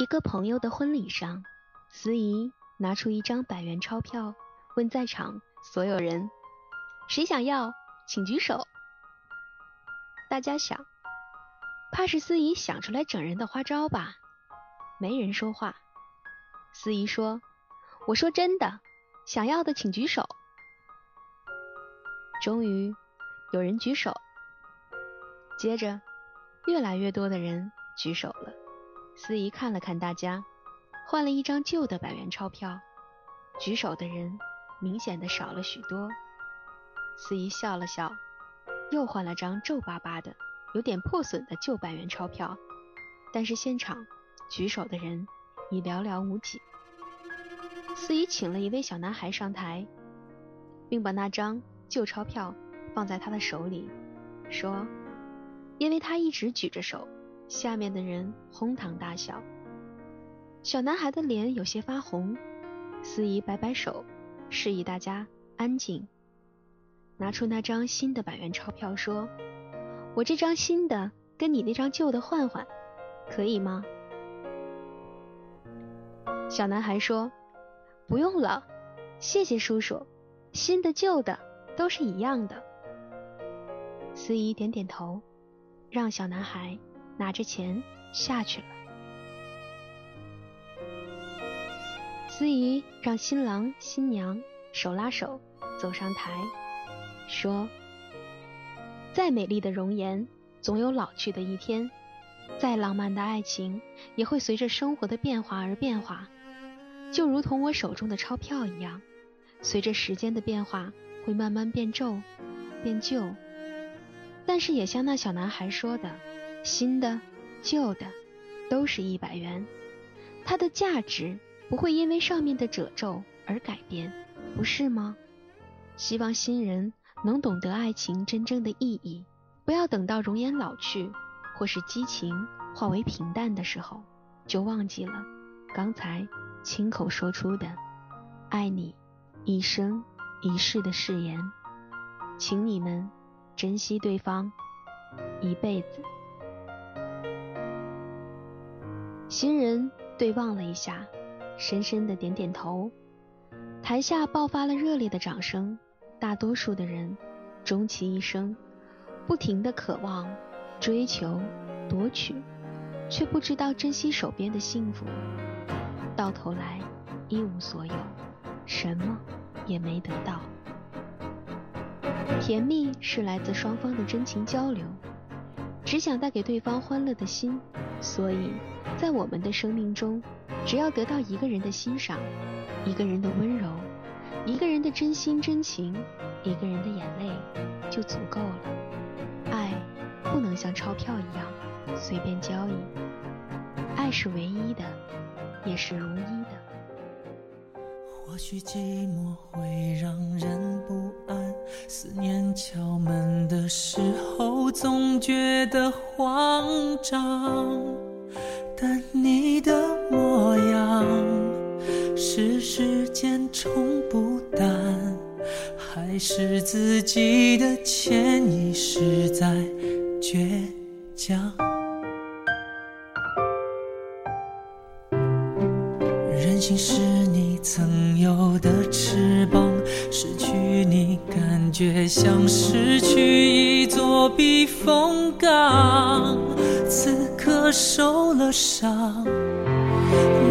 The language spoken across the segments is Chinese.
一个朋友的婚礼上，司仪拿出一张百元钞票，问在场所有人：“谁想要，请举手。”大家想，怕是司仪想出来整人的花招吧？没人说话。司仪说：“我说真的，想要的请举手。”终于有人举手，接着越来越多的人举手了。司仪看了看大家，换了一张旧的百元钞票，举手的人明显的少了许多。司仪笑了笑，又换了张皱巴巴的、有点破损的旧百元钞票，但是现场举手的人已寥寥无几。司仪请了一位小男孩上台，并把那张旧钞票放在他的手里，说：“因为他一直举着手。”下面的人哄堂大笑，小男孩的脸有些发红。司仪摆摆手，示意大家安静，拿出那张新的百元钞票，说：“我这张新的跟你那张旧的换换，可以吗？”小男孩说：“不用了，谢谢叔叔，新的旧的都是一样的。”司仪点点头，让小男孩。拿着钱下去了。司仪让新郎新娘手拉手走上台，说：“再美丽的容颜，总有老去的一天；再浪漫的爱情，也会随着生活的变化而变化。就如同我手中的钞票一样，随着时间的变化，会慢慢变皱、变旧。但是也像那小男孩说的。”新的、旧的，都是一百元，它的价值不会因为上面的褶皱而改变，不是吗？希望新人能懂得爱情真正的意义，不要等到容颜老去，或是激情化为平淡的时候，就忘记了刚才亲口说出的“爱你一生一世”的誓言。请你们珍惜对方一辈子。新人对望了一下，深深的点点头。台下爆发了热烈的掌声。大多数的人，终其一生，不停的渴望、追求、夺取，却不知道珍惜手边的幸福，到头来一无所有，什么也没得到。甜蜜是来自双方的真情交流，只想带给对方欢乐的心，所以。在我们的生命中，只要得到一个人的欣赏，一个人的温柔，一个人的真心真情，一个人的眼泪，就足够了。爱不能像钞票一样随便交易，爱是唯一的，也是如一。或许寂寞会让人不安，思念敲门的时候，总觉得慌张。但你的模样是时间冲不淡，还是自己的潜意识在倔强？任性是你曾有的翅膀，失去你感觉像失去一座避风港。此刻受了伤，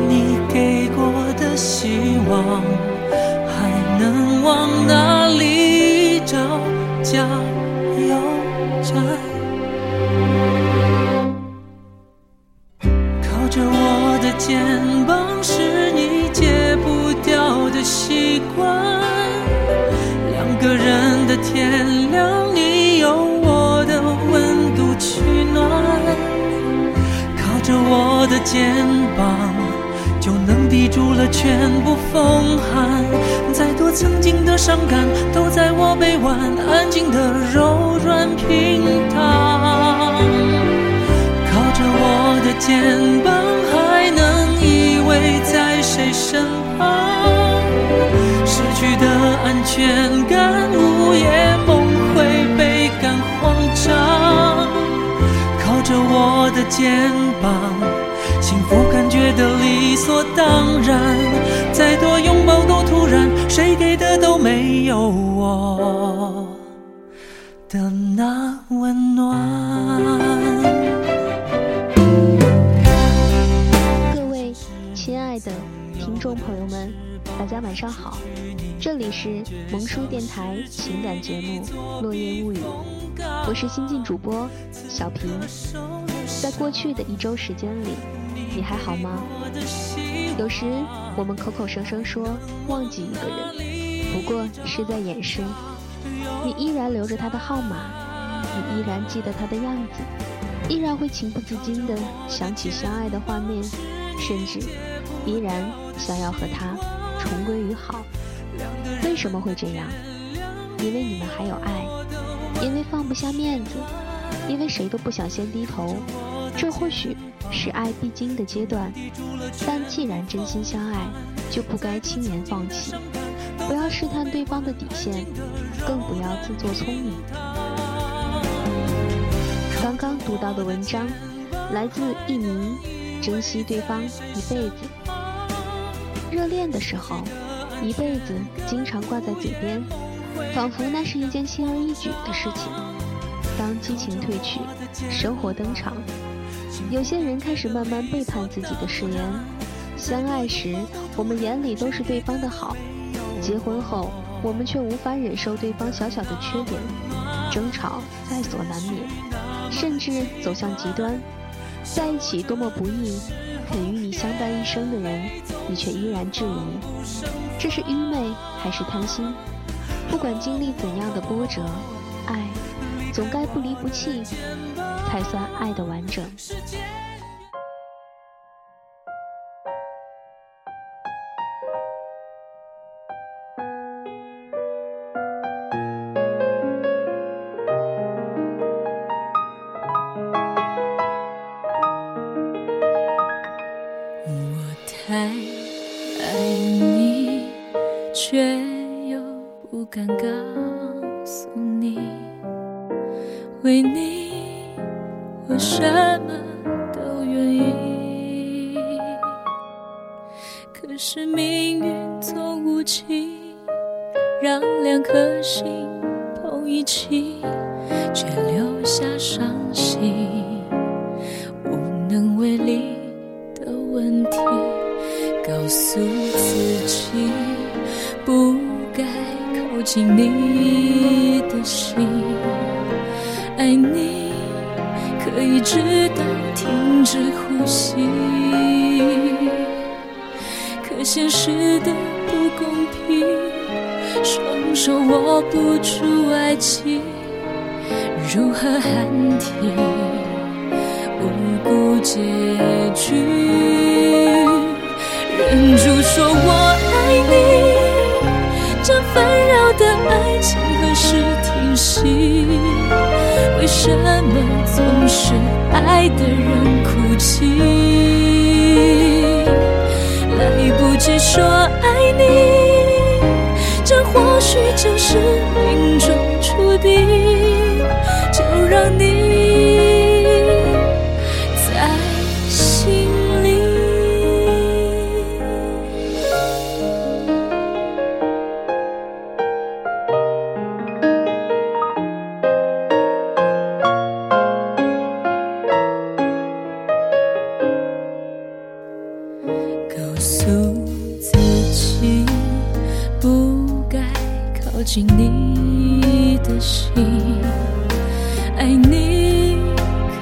你给过的希望，还能往哪里找？加油站，抵住了全部风寒。再多曾经的伤感，都在我臂弯安静的柔软平躺。靠着我的肩膀，还能依偎在谁身旁？失去的安全感，午夜梦回，倍感慌张。靠着我的肩膀，幸福所当然。再多拥抱都突然，谁给的都没有我的那温暖。各位亲爱的听众朋友们，大家晚上好，这里是萌叔电台情感节目《落叶物语》，我是新晋主播小平。在过去的一周时间里，你还好吗？有时我们口口声声说忘记一个人，不过是在掩饰。你依然留着他的号码，你依然记得他的样子，依然会情不自禁地想起相爱的画面，甚至依然想要和他重归于好。为什么会这样？因为你们还有爱，因为放不下面子，因为谁都不想先低头。这或许是爱必经的阶段，但既然真心相爱，就不该轻言放弃。不要试探对方的底线，更不要自作聪明。刚刚读到的文章，来自一名珍惜对方一辈子。热恋的时候，一辈子经常挂在嘴边，仿佛那是一件轻而易举的事情。当激情褪去，生活登场，有些人开始慢慢背叛自己的誓言。相爱时，我们眼里都是对方的好；结婚后，我们却无法忍受对方小小的缺点，争吵在所难免，甚至走向极端。在一起多么不易，肯与你相伴一生的人，你却依然质疑，这是愚昧还是贪心？不管经历怎样的波折，爱总该不离不弃，才算爱的完整。是命运总无情，让两颗心碰一起，却留下伤心，无能为力。的问题，告诉自己不该靠近你的心。爱你可以直到停止呼吸，可现实的不公平，双手握不住爱情，如何喊停？无辜结局，忍住说我爱你，这纷扰的爱情何时停息？为什么总是爱的人哭泣？许就是命中注定，就让你。靠近你的心，爱你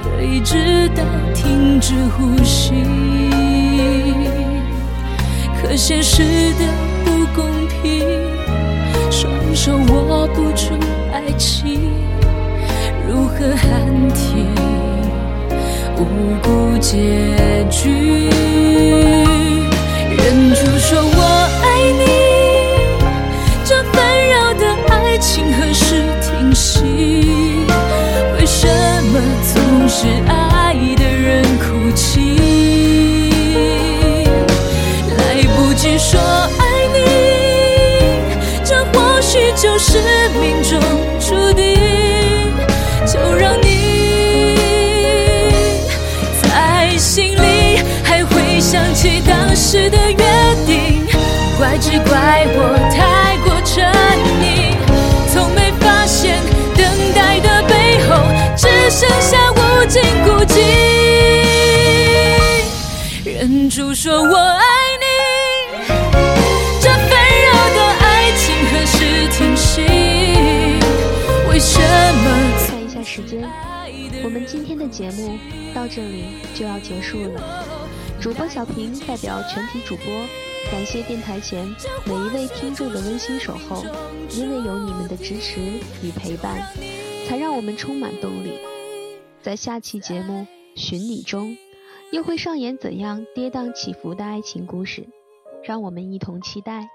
可以直到停止呼吸。可现实的不公平，双手握不住爱情，如何喊停？无辜结局。忍住说我怪我太过沉溺，从没发现等待的背后只剩下无尽孤寂。忍住说我爱你，这纷扰的爱情何时停息？为什么？看一下时间，我们今天的节目到这里就要结束了。主播小平代表全体主播，感谢电台前每一位听众的温馨守候，因为有你们的支持与陪伴，才让我们充满动力。在下期节目《寻你》中，又会上演怎样跌宕起伏的爱情故事？让我们一同期待。